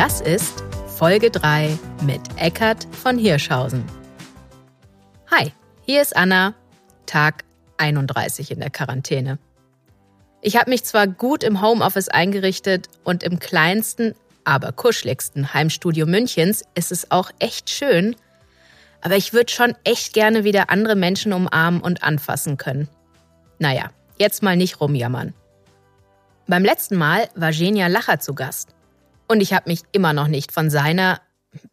Das ist Folge 3 mit Eckart von Hirschhausen. Hi, hier ist Anna, Tag 31 in der Quarantäne. Ich habe mich zwar gut im Homeoffice eingerichtet und im kleinsten, aber kuscheligsten Heimstudio Münchens ist es auch echt schön, aber ich würde schon echt gerne wieder andere Menschen umarmen und anfassen können. Naja, jetzt mal nicht rumjammern. Beim letzten Mal war Genia Lacher zu Gast. Und ich habe mich immer noch nicht von seiner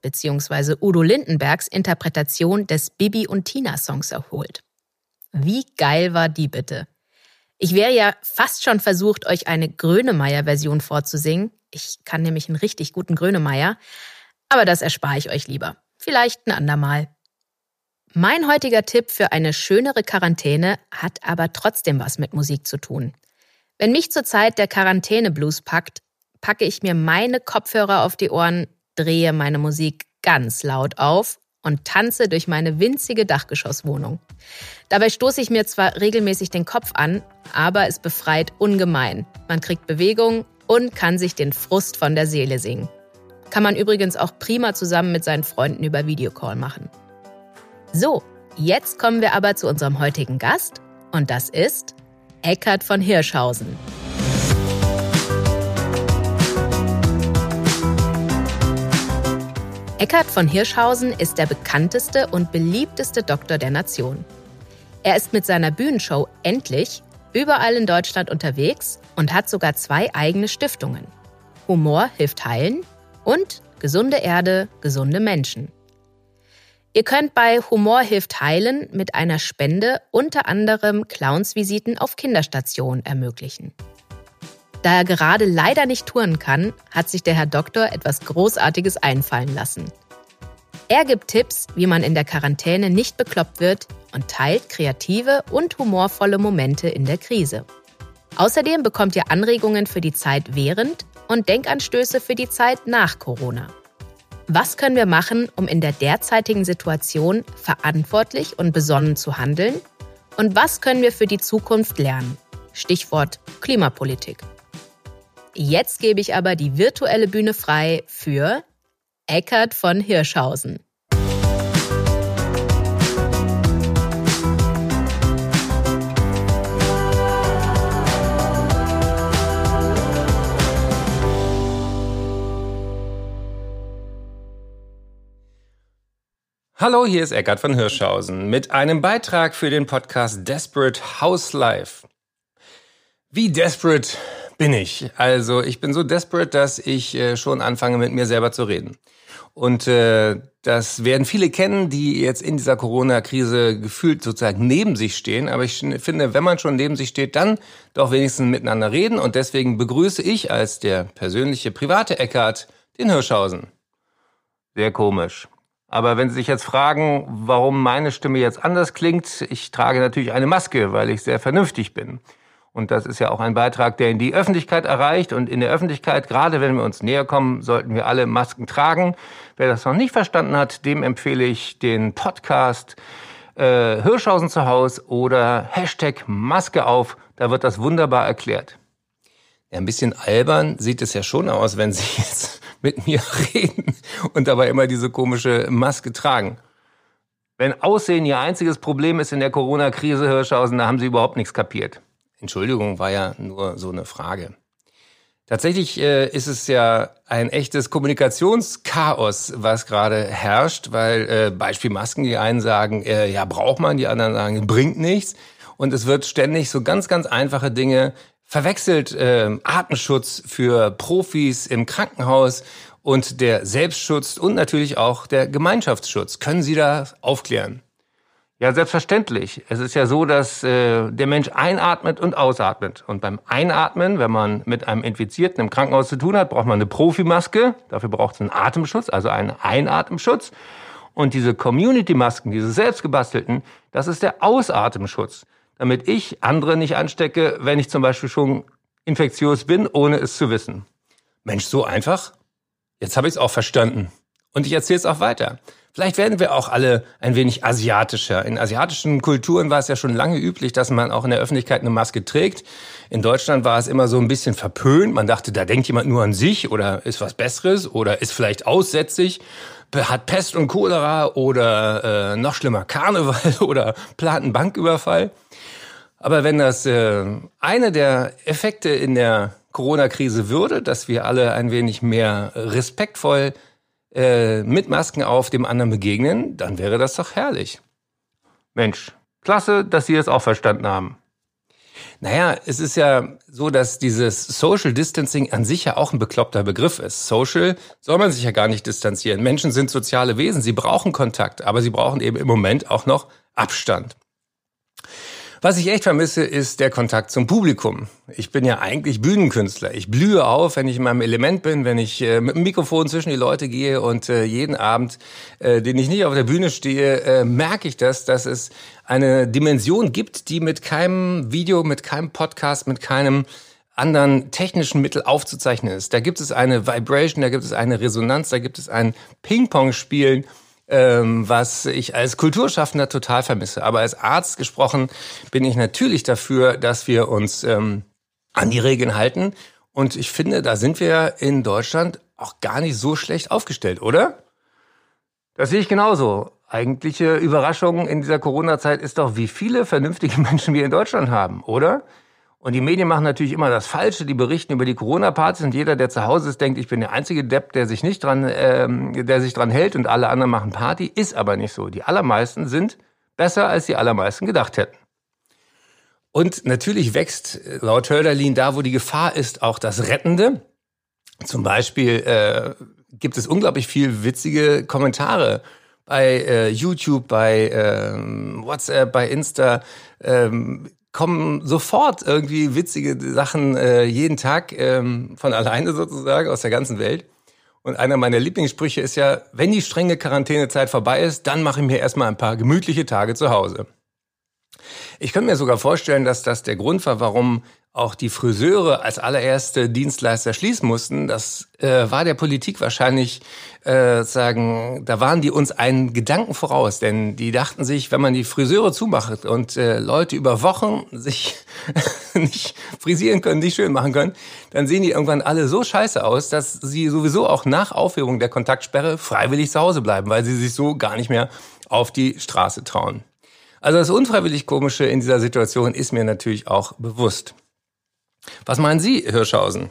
bzw. Udo Lindenbergs Interpretation des Bibi und Tina Songs erholt. Wie geil war die bitte? Ich wäre ja fast schon versucht, euch eine Grönemeyer-Version vorzusingen. Ich kann nämlich einen richtig guten Grönemeyer. Aber das erspare ich euch lieber. Vielleicht ein andermal. Mein heutiger Tipp für eine schönere Quarantäne hat aber trotzdem was mit Musik zu tun. Wenn mich zur Zeit der Quarantäne Blues packt, packe ich mir meine Kopfhörer auf die Ohren, drehe meine Musik ganz laut auf und tanze durch meine winzige Dachgeschosswohnung. Dabei stoße ich mir zwar regelmäßig den Kopf an, aber es befreit ungemein. Man kriegt Bewegung und kann sich den Frust von der Seele singen. Kann man übrigens auch prima zusammen mit seinen Freunden über Videocall machen. So, jetzt kommen wir aber zu unserem heutigen Gast und das ist Eckhard von Hirschhausen. Eckhard von Hirschhausen ist der bekannteste und beliebteste Doktor der Nation. Er ist mit seiner Bühnenshow Endlich überall in Deutschland unterwegs und hat sogar zwei eigene Stiftungen. Humor hilft heilen und Gesunde Erde, gesunde Menschen. Ihr könnt bei Humor hilft heilen mit einer Spende unter anderem Clownsvisiten auf Kinderstationen ermöglichen. Da er gerade leider nicht touren kann, hat sich der Herr Doktor etwas Großartiges einfallen lassen. Er gibt Tipps, wie man in der Quarantäne nicht bekloppt wird und teilt kreative und humorvolle Momente in der Krise. Außerdem bekommt ihr Anregungen für die Zeit während und Denkanstöße für die Zeit nach Corona. Was können wir machen, um in der derzeitigen Situation verantwortlich und besonnen zu handeln? Und was können wir für die Zukunft lernen? Stichwort Klimapolitik. Jetzt gebe ich aber die virtuelle Bühne frei für Eckart von Hirschhausen. Hallo, hier ist Eckart von Hirschhausen mit einem Beitrag für den Podcast Desperate House Life. Wie desperate bin ich. Also ich bin so desperate, dass ich äh, schon anfange, mit mir selber zu reden. Und äh, das werden viele kennen, die jetzt in dieser Corona-Krise gefühlt sozusagen neben sich stehen. Aber ich finde, wenn man schon neben sich steht, dann doch wenigstens miteinander reden. Und deswegen begrüße ich als der persönliche private Eckart den Hirschhausen. Sehr komisch. Aber wenn Sie sich jetzt fragen, warum meine Stimme jetzt anders klingt, ich trage natürlich eine Maske, weil ich sehr vernünftig bin. Und das ist ja auch ein Beitrag, der in die Öffentlichkeit erreicht. Und in der Öffentlichkeit, gerade wenn wir uns näher kommen, sollten wir alle Masken tragen. Wer das noch nicht verstanden hat, dem empfehle ich den Podcast äh, Hirschhausen zu Haus oder Hashtag Maske auf. Da wird das wunderbar erklärt. Ja, ein bisschen albern sieht es ja schon aus, wenn Sie jetzt mit mir reden und dabei immer diese komische Maske tragen. Wenn Aussehen Ihr einziges Problem ist in der Corona-Krise, Hirschhausen, da haben Sie überhaupt nichts kapiert. Entschuldigung, war ja nur so eine Frage. Tatsächlich äh, ist es ja ein echtes Kommunikationschaos, was gerade herrscht, weil äh, Beispiel Masken, die einen sagen, äh, ja, braucht man, die anderen sagen, bringt nichts. Und es wird ständig so ganz, ganz einfache Dinge verwechselt. Äh, Artenschutz für Profis im Krankenhaus und der Selbstschutz und natürlich auch der Gemeinschaftsschutz. Können Sie da aufklären? Ja, selbstverständlich. Es ist ja so, dass äh, der Mensch einatmet und ausatmet. Und beim Einatmen, wenn man mit einem Infizierten im Krankenhaus zu tun hat, braucht man eine Profimaske. Dafür braucht es einen Atemschutz, also einen Einatemschutz. Und diese Community-Masken, diese selbstgebastelten, das ist der Ausatemschutz, damit ich andere nicht anstecke, wenn ich zum Beispiel schon infektiös bin, ohne es zu wissen. Mensch, so einfach? Jetzt habe ich es auch verstanden. Und ich erzähle es auch weiter. Vielleicht werden wir auch alle ein wenig asiatischer. In asiatischen Kulturen war es ja schon lange üblich, dass man auch in der Öffentlichkeit eine Maske trägt. In Deutschland war es immer so ein bisschen verpönt. Man dachte, da denkt jemand nur an sich oder ist was Besseres oder ist vielleicht aussätzig, hat Pest und Cholera oder äh, noch schlimmer Karneval oder plant einen Banküberfall. Aber wenn das äh, eine der Effekte in der Corona-Krise würde, dass wir alle ein wenig mehr respektvoll äh, mit Masken auf dem anderen begegnen, dann wäre das doch herrlich. Mensch, klasse, dass Sie es auch verstanden haben. Naja, es ist ja so, dass dieses Social Distancing an sich ja auch ein bekloppter Begriff ist. Social soll man sich ja gar nicht distanzieren. Menschen sind soziale Wesen, sie brauchen Kontakt, aber sie brauchen eben im Moment auch noch Abstand. Was ich echt vermisse, ist der Kontakt zum Publikum. Ich bin ja eigentlich Bühnenkünstler. Ich blühe auf, wenn ich in meinem Element bin, wenn ich äh, mit dem Mikrofon zwischen die Leute gehe und äh, jeden Abend, äh, den ich nicht auf der Bühne stehe, äh, merke ich das, dass es eine Dimension gibt, die mit keinem Video, mit keinem Podcast, mit keinem anderen technischen Mittel aufzuzeichnen ist. Da gibt es eine Vibration, da gibt es eine Resonanz, da gibt es ein Ping-Pong-Spielen ähm, was ich als Kulturschaffender total vermisse. Aber als Arzt gesprochen bin ich natürlich dafür, dass wir uns ähm, an die Regeln halten. Und ich finde, da sind wir in Deutschland auch gar nicht so schlecht aufgestellt, oder? Das sehe ich genauso. Eigentliche Überraschung in dieser Corona-Zeit ist doch, wie viele vernünftige Menschen wir in Deutschland haben, oder? Und die Medien machen natürlich immer das Falsche. Die berichten über die Corona-Partys und jeder, der zu Hause ist, denkt, ich bin der einzige Depp, der sich nicht dran, ähm, der sich dran hält und alle anderen machen Party. Ist aber nicht so. Die allermeisten sind besser, als die allermeisten gedacht hätten. Und natürlich wächst äh, laut Hölderlin da, wo die Gefahr ist, auch das Rettende. Zum Beispiel äh, gibt es unglaublich viel witzige Kommentare bei äh, YouTube, bei äh, WhatsApp, bei Insta. Ähm, kommen sofort irgendwie witzige Sachen äh, jeden Tag ähm, von alleine sozusagen aus der ganzen Welt. Und einer meiner Lieblingssprüche ist ja, wenn die strenge Quarantänezeit vorbei ist, dann mache ich mir erstmal ein paar gemütliche Tage zu Hause. Ich könnte mir sogar vorstellen, dass das der Grund war, warum auch die Friseure als allererste Dienstleister schließen mussten. Das äh, war der Politik wahrscheinlich äh, sagen, da waren die uns einen Gedanken voraus, denn die dachten sich, wenn man die Friseure zumacht und äh, Leute über Wochen sich nicht frisieren können, nicht schön machen können, dann sehen die irgendwann alle so scheiße aus, dass sie sowieso auch nach Aufhebung der Kontaktsperre freiwillig zu Hause bleiben, weil sie sich so gar nicht mehr auf die Straße trauen. Also das unfreiwillig Komische in dieser Situation ist mir natürlich auch bewusst. Was meinen Sie, Hirschhausen?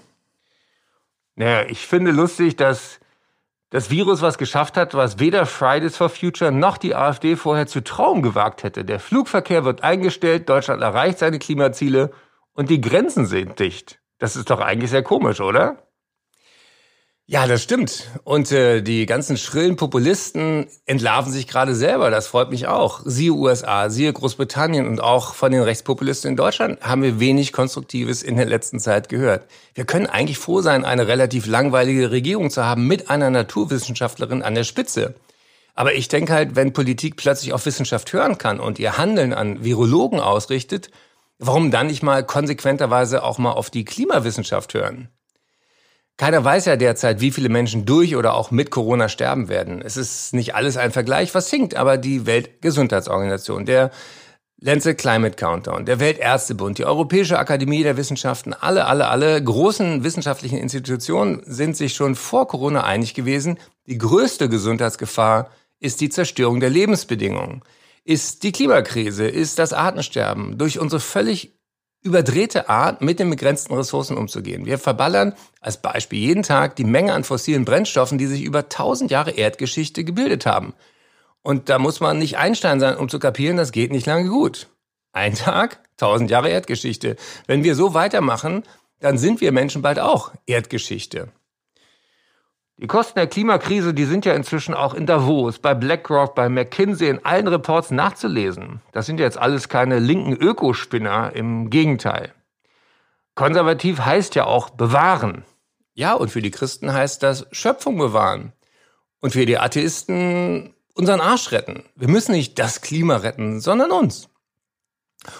Naja, ich finde lustig, dass das Virus was geschafft hat, was weder Fridays for Future noch die AfD vorher zu trauen gewagt hätte. Der Flugverkehr wird eingestellt, Deutschland erreicht seine Klimaziele und die Grenzen sind dicht. Das ist doch eigentlich sehr komisch, oder? Ja, das stimmt. Und äh, die ganzen schrillen Populisten entlarven sich gerade selber. Das freut mich auch. Siehe USA, siehe Großbritannien und auch von den Rechtspopulisten in Deutschland haben wir wenig Konstruktives in der letzten Zeit gehört. Wir können eigentlich froh sein, eine relativ langweilige Regierung zu haben mit einer Naturwissenschaftlerin an der Spitze. Aber ich denke halt, wenn Politik plötzlich auf Wissenschaft hören kann und ihr Handeln an Virologen ausrichtet, warum dann nicht mal konsequenterweise auch mal auf die Klimawissenschaft hören? Keiner weiß ja derzeit, wie viele Menschen durch oder auch mit Corona sterben werden. Es ist nicht alles ein Vergleich, was hinkt, aber die Weltgesundheitsorganisation, der Lancet Climate Countdown, der Weltärztebund, die Europäische Akademie der Wissenschaften, alle, alle, alle großen wissenschaftlichen Institutionen sind sich schon vor Corona einig gewesen, die größte Gesundheitsgefahr ist die Zerstörung der Lebensbedingungen, ist die Klimakrise, ist das Artensterben durch unsere völlig überdrehte Art, mit den begrenzten Ressourcen umzugehen. Wir verballern als Beispiel jeden Tag die Menge an fossilen Brennstoffen, die sich über tausend Jahre Erdgeschichte gebildet haben. Und da muss man nicht Einstein sein, um zu kapieren, das geht nicht lange gut. Ein Tag, tausend Jahre Erdgeschichte. Wenn wir so weitermachen, dann sind wir Menschen bald auch Erdgeschichte. Die Kosten der Klimakrise, die sind ja inzwischen auch in Davos, bei BlackRock, bei McKinsey, in allen Reports nachzulesen. Das sind jetzt alles keine linken Ökospinner, im Gegenteil. Konservativ heißt ja auch bewahren. Ja, und für die Christen heißt das Schöpfung bewahren. Und für die Atheisten unseren Arsch retten. Wir müssen nicht das Klima retten, sondern uns.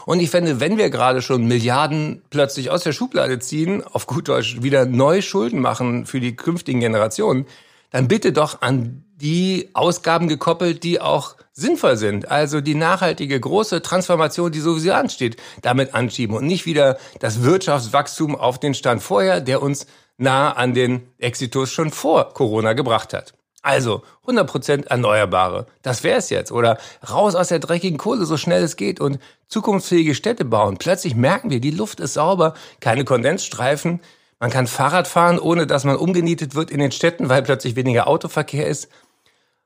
Und ich fände, wenn wir gerade schon Milliarden plötzlich aus der Schublade ziehen, auf gut Deutsch wieder neu Schulden machen für die künftigen Generationen, dann bitte doch an die Ausgaben gekoppelt, die auch sinnvoll sind. Also die nachhaltige große Transformation, die sowieso ansteht, damit anschieben und nicht wieder das Wirtschaftswachstum auf den Stand vorher, der uns nah an den Exitus schon vor Corona gebracht hat. Also 100% Erneuerbare. Das wäre es jetzt. Oder raus aus der dreckigen Kohle, so schnell es geht und zukunftsfähige Städte bauen. Plötzlich merken wir, die Luft ist sauber, keine Kondensstreifen. Man kann Fahrrad fahren, ohne dass man umgenietet wird in den Städten, weil plötzlich weniger Autoverkehr ist.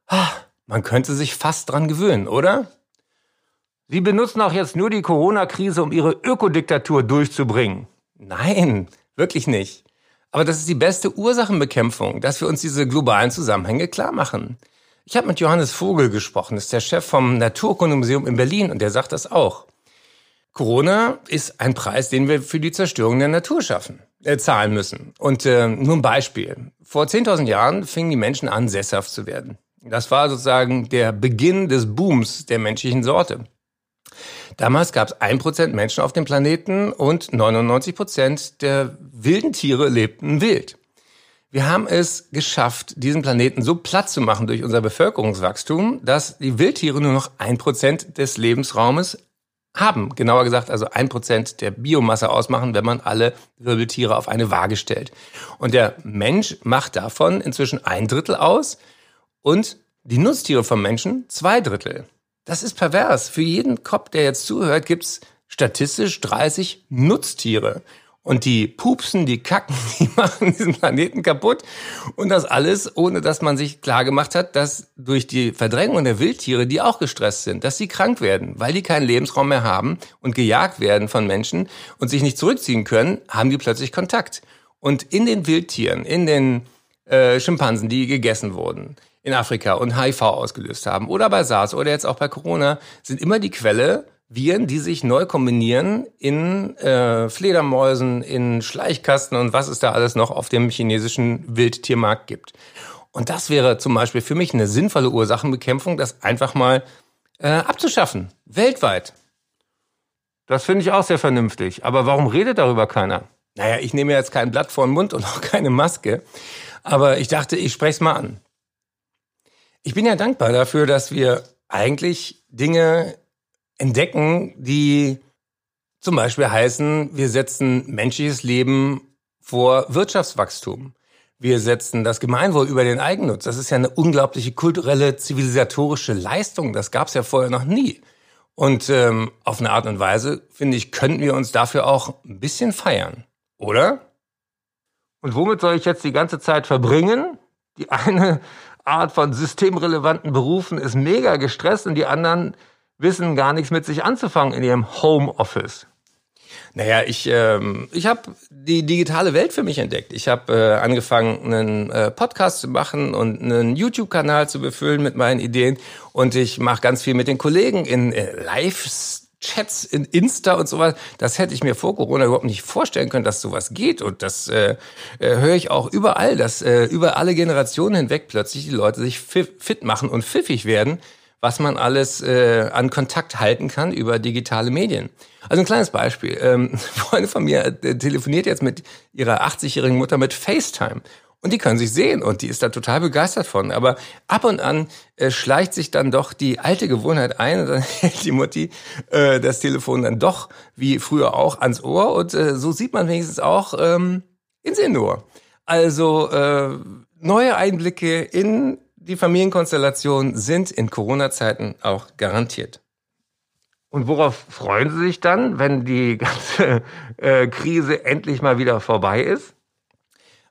Ah, man könnte sich fast dran gewöhnen, oder? Sie benutzen auch jetzt nur die Corona-Krise, um Ihre Ökodiktatur durchzubringen. Nein, wirklich nicht. Aber das ist die beste Ursachenbekämpfung, dass wir uns diese globalen Zusammenhänge klar machen. Ich habe mit Johannes Vogel gesprochen, das ist der Chef vom Naturkundemuseum in Berlin und der sagt das auch. Corona ist ein Preis, den wir für die Zerstörung der Natur schaffen, äh, zahlen müssen. Und äh, nur ein Beispiel. Vor 10.000 Jahren fingen die Menschen an, sesshaft zu werden. Das war sozusagen der Beginn des Booms der menschlichen Sorte. Damals gab es ein Prozent Menschen auf dem Planeten und 99 Prozent der wilden Tiere lebten wild. Wir haben es geschafft, diesen Planeten so platt zu machen durch unser Bevölkerungswachstum, dass die Wildtiere nur noch ein Prozent des Lebensraumes haben. Genauer gesagt, also ein Prozent der Biomasse ausmachen, wenn man alle Wirbeltiere auf eine Waage stellt. Und der Mensch macht davon inzwischen ein Drittel aus und die Nutztiere vom Menschen zwei Drittel. Das ist pervers. Für jeden Kopf, der jetzt zuhört, gibt's statistisch 30 Nutztiere. Und die pupsen, die kacken, die machen diesen Planeten kaputt. Und das alles, ohne dass man sich klar gemacht hat, dass durch die Verdrängung der Wildtiere, die auch gestresst sind, dass sie krank werden, weil die keinen Lebensraum mehr haben und gejagt werden von Menschen und sich nicht zurückziehen können, haben die plötzlich Kontakt. Und in den Wildtieren, in den äh, Schimpansen, die gegessen wurden, in Afrika und HIV ausgelöst haben oder bei SARS oder jetzt auch bei Corona, sind immer die Quelle Viren, die sich neu kombinieren in äh, Fledermäusen, in Schleichkasten und was es da alles noch auf dem chinesischen Wildtiermarkt gibt. Und das wäre zum Beispiel für mich eine sinnvolle Ursachenbekämpfung, das einfach mal äh, abzuschaffen, weltweit. Das finde ich auch sehr vernünftig. Aber warum redet darüber keiner? Naja, ich nehme jetzt kein Blatt vor den Mund und auch keine Maske. Aber ich dachte, ich spreche es mal an. Ich bin ja dankbar dafür, dass wir eigentlich Dinge entdecken, die zum Beispiel heißen, wir setzen menschliches Leben vor Wirtschaftswachstum. Wir setzen das Gemeinwohl über den Eigennutz. Das ist ja eine unglaubliche kulturelle, zivilisatorische Leistung. Das gab es ja vorher noch nie. Und ähm, auf eine Art und Weise, finde ich, könnten wir uns dafür auch ein bisschen feiern. Oder? Und womit soll ich jetzt die ganze Zeit verbringen? Die eine Art von systemrelevanten Berufen ist mega gestresst und die anderen wissen gar nichts mit sich anzufangen in ihrem Homeoffice. Naja, ich, ähm, ich habe die digitale Welt für mich entdeckt. Ich habe äh, angefangen, einen äh, Podcast zu machen und einen YouTube-Kanal zu befüllen mit meinen Ideen. Und ich mache ganz viel mit den Kollegen in äh, Lives Chats in Insta und sowas, das hätte ich mir vor Corona überhaupt nicht vorstellen können, dass sowas geht. Und das äh, äh, höre ich auch überall, dass äh, über alle Generationen hinweg plötzlich die Leute sich fit machen und pfiffig werden, was man alles äh, an Kontakt halten kann über digitale Medien. Also ein kleines Beispiel. Ähm, Freunde von mir äh, telefoniert jetzt mit ihrer 80-jährigen Mutter mit FaceTime. Und die können sich sehen und die ist da total begeistert von. Aber ab und an äh, schleicht sich dann doch die alte Gewohnheit ein und dann hält die Mutti äh, das Telefon dann doch wie früher auch ans Ohr und äh, so sieht man wenigstens auch ähm, ins Innenohr. Also äh, neue Einblicke in die Familienkonstellation sind in Corona-Zeiten auch garantiert. Und worauf freuen Sie sich dann, wenn die ganze äh, Krise endlich mal wieder vorbei ist?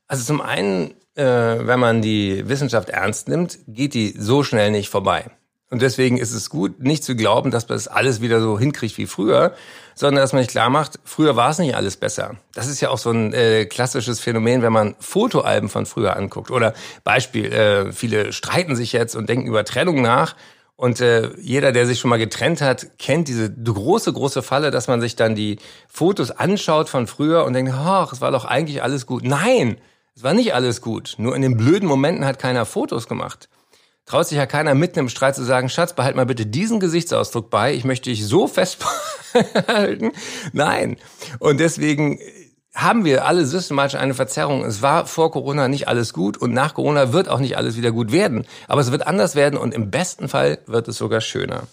Also zum einen, äh, wenn man die Wissenschaft ernst nimmt, geht die so schnell nicht vorbei. Und deswegen ist es gut, nicht zu glauben, dass man das alles wieder so hinkriegt wie früher, sondern dass man sich klar macht, früher war es nicht alles besser. Das ist ja auch so ein äh, klassisches Phänomen, wenn man Fotoalben von früher anguckt. Oder Beispiel, äh, viele streiten sich jetzt und denken über Trennung nach. Und äh, jeder, der sich schon mal getrennt hat, kennt diese große, große Falle, dass man sich dann die Fotos anschaut von früher und denkt, ach, es war doch eigentlich alles gut. Nein, es war nicht alles gut. Nur in den blöden Momenten hat keiner Fotos gemacht traut sich ja keiner mitten im Streit zu sagen, Schatz, behalt mal bitte diesen Gesichtsausdruck bei, ich möchte dich so festhalten. Nein. Und deswegen haben wir alle systematisch eine Verzerrung. Es war vor Corona nicht alles gut und nach Corona wird auch nicht alles wieder gut werden. Aber es wird anders werden und im besten Fall wird es sogar schöner.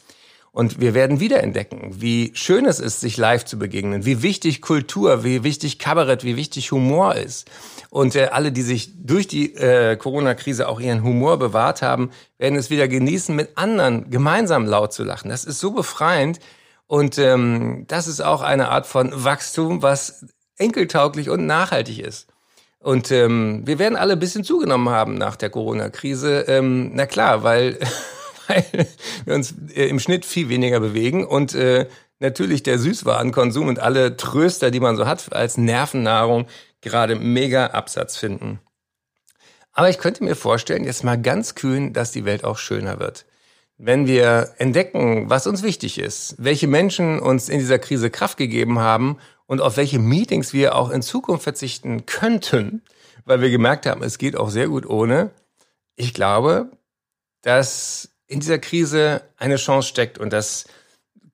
Und wir werden wiederentdecken, wie schön es ist, sich live zu begegnen, wie wichtig Kultur, wie wichtig Kabarett, wie wichtig Humor ist. Und äh, alle, die sich durch die äh, Corona-Krise auch ihren Humor bewahrt haben, werden es wieder genießen, mit anderen gemeinsam laut zu lachen. Das ist so befreiend. Und ähm, das ist auch eine Art von Wachstum, was enkeltauglich und nachhaltig ist. Und ähm, wir werden alle ein bisschen zugenommen haben nach der Corona-Krise. Ähm, na klar, weil weil wir uns äh, im Schnitt viel weniger bewegen und äh, natürlich der Süßwarenkonsum und alle Tröster, die man so hat als Nervennahrung, gerade mega Absatz finden. Aber ich könnte mir vorstellen, jetzt mal ganz kühn, dass die Welt auch schöner wird. Wenn wir entdecken, was uns wichtig ist, welche Menschen uns in dieser Krise Kraft gegeben haben und auf welche Meetings wir auch in Zukunft verzichten könnten, weil wir gemerkt haben, es geht auch sehr gut ohne. Ich glaube, dass in dieser Krise eine Chance steckt. Und das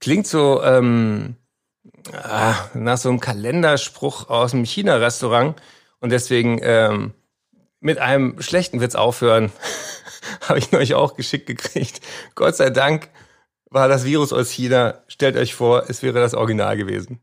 klingt so ähm, ah, nach so einem Kalenderspruch aus dem China-Restaurant. Und deswegen ähm, mit einem schlechten Witz aufhören, habe ich euch auch geschickt gekriegt. Gott sei Dank war das Virus aus China. Stellt euch vor, es wäre das Original gewesen.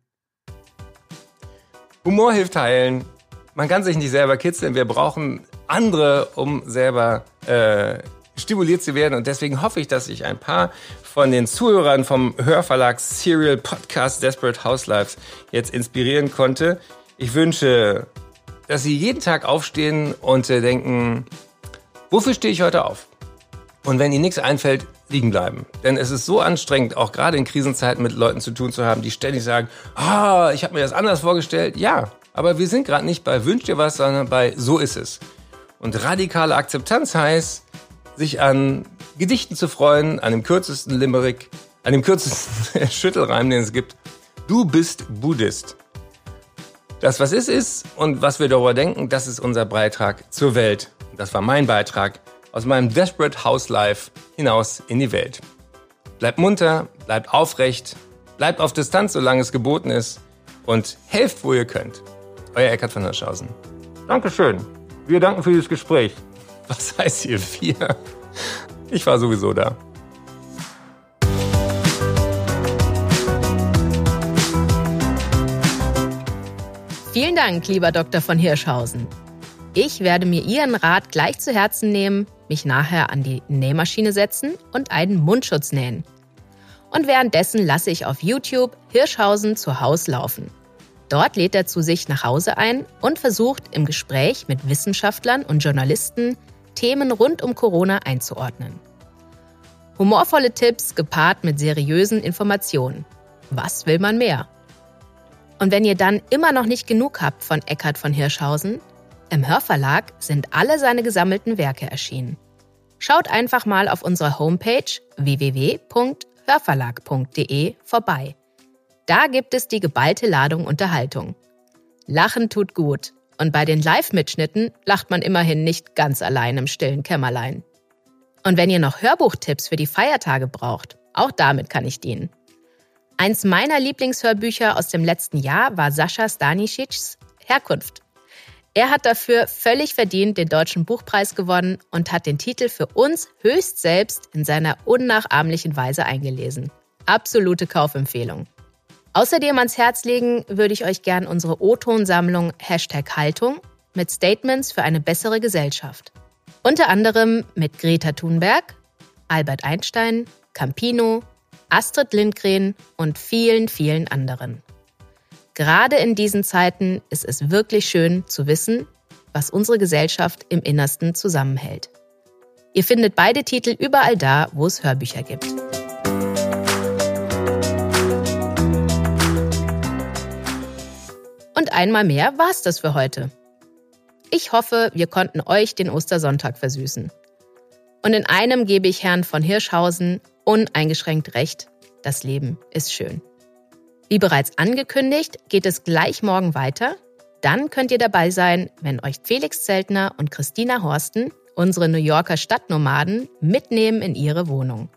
Humor hilft heilen. Man kann sich nicht selber kitzeln. Wir brauchen andere, um selber äh, stimuliert zu werden. Und deswegen hoffe ich, dass ich ein paar von den Zuhörern vom Hörverlag Serial Podcast Desperate Housewives jetzt inspirieren konnte. Ich wünsche, dass Sie jeden Tag aufstehen und äh, denken, wofür stehe ich heute auf? Und wenn Ihnen nichts einfällt, liegen bleiben. Denn es ist so anstrengend, auch gerade in Krisenzeiten mit Leuten zu tun zu haben, die ständig sagen, ah, ich habe mir das anders vorgestellt. Ja, aber wir sind gerade nicht bei Wünsch dir was, sondern bei So ist es. Und radikale Akzeptanz heißt, sich an Gedichten zu freuen, an dem kürzesten Limerick, an dem kürzesten Schüttelreim, den es gibt. Du bist Buddhist. Das, was ist, ist und was wir darüber denken, das ist unser Beitrag zur Welt. Das war mein Beitrag aus meinem Desperate House Life hinaus in die Welt. Bleibt munter, bleibt aufrecht, bleibt auf Distanz, solange es geboten ist und helft, wo ihr könnt. Euer Eckhard von Hirschhausen. Dankeschön. Wir danken für dieses Gespräch. Was heißt hier wir? Ich war sowieso da. Vielen Dank, lieber Dr. von Hirschhausen. Ich werde mir Ihren Rat gleich zu Herzen nehmen, mich nachher an die Nähmaschine setzen und einen Mundschutz nähen. Und währenddessen lasse ich auf YouTube Hirschhausen zu Haus laufen. Dort lädt er zu sich nach Hause ein und versucht im Gespräch mit Wissenschaftlern und Journalisten Themen rund um Corona einzuordnen. Humorvolle Tipps gepaart mit seriösen Informationen. Was will man mehr? Und wenn ihr dann immer noch nicht genug habt von Eckhard von Hirschhausen, im Hörverlag sind alle seine gesammelten Werke erschienen. Schaut einfach mal auf unserer Homepage www.hörverlag.de vorbei. Da gibt es die geballte Ladung Unterhaltung. Lachen tut gut und bei den Live-Mitschnitten lacht man immerhin nicht ganz allein im stillen Kämmerlein. Und wenn ihr noch Hörbuchtipps für die Feiertage braucht, auch damit kann ich dienen. Eins meiner Lieblingshörbücher aus dem letzten Jahr war Sascha Stanisics Herkunft. Er hat dafür völlig verdient den Deutschen Buchpreis gewonnen und hat den Titel für uns höchst selbst in seiner unnachahmlichen Weise eingelesen. Absolute Kaufempfehlung. Außerdem ans Herz legen würde ich euch gern unsere O-Ton-Sammlung Hashtag Haltung mit Statements für eine bessere Gesellschaft. Unter anderem mit Greta Thunberg, Albert Einstein, Campino, Astrid Lindgren und vielen, vielen anderen. Gerade in diesen Zeiten ist es wirklich schön zu wissen, was unsere Gesellschaft im Innersten zusammenhält. Ihr findet beide Titel überall da, wo es Hörbücher gibt. Und einmal mehr war's das für heute. Ich hoffe, wir konnten euch den Ostersonntag versüßen. Und in einem gebe ich Herrn von Hirschhausen uneingeschränkt recht, das Leben ist schön. Wie bereits angekündigt, geht es gleich morgen weiter. Dann könnt ihr dabei sein, wenn euch Felix Zeltner und Christina Horsten, unsere New Yorker Stadtnomaden, mitnehmen in ihre Wohnung.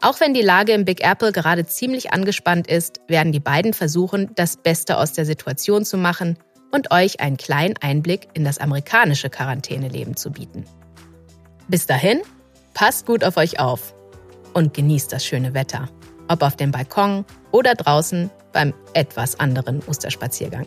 Auch wenn die Lage im Big Apple gerade ziemlich angespannt ist, werden die beiden versuchen, das Beste aus der Situation zu machen und euch einen kleinen Einblick in das amerikanische Quarantäneleben zu bieten. Bis dahin, passt gut auf euch auf und genießt das schöne Wetter, ob auf dem Balkon oder draußen beim etwas anderen Osterspaziergang.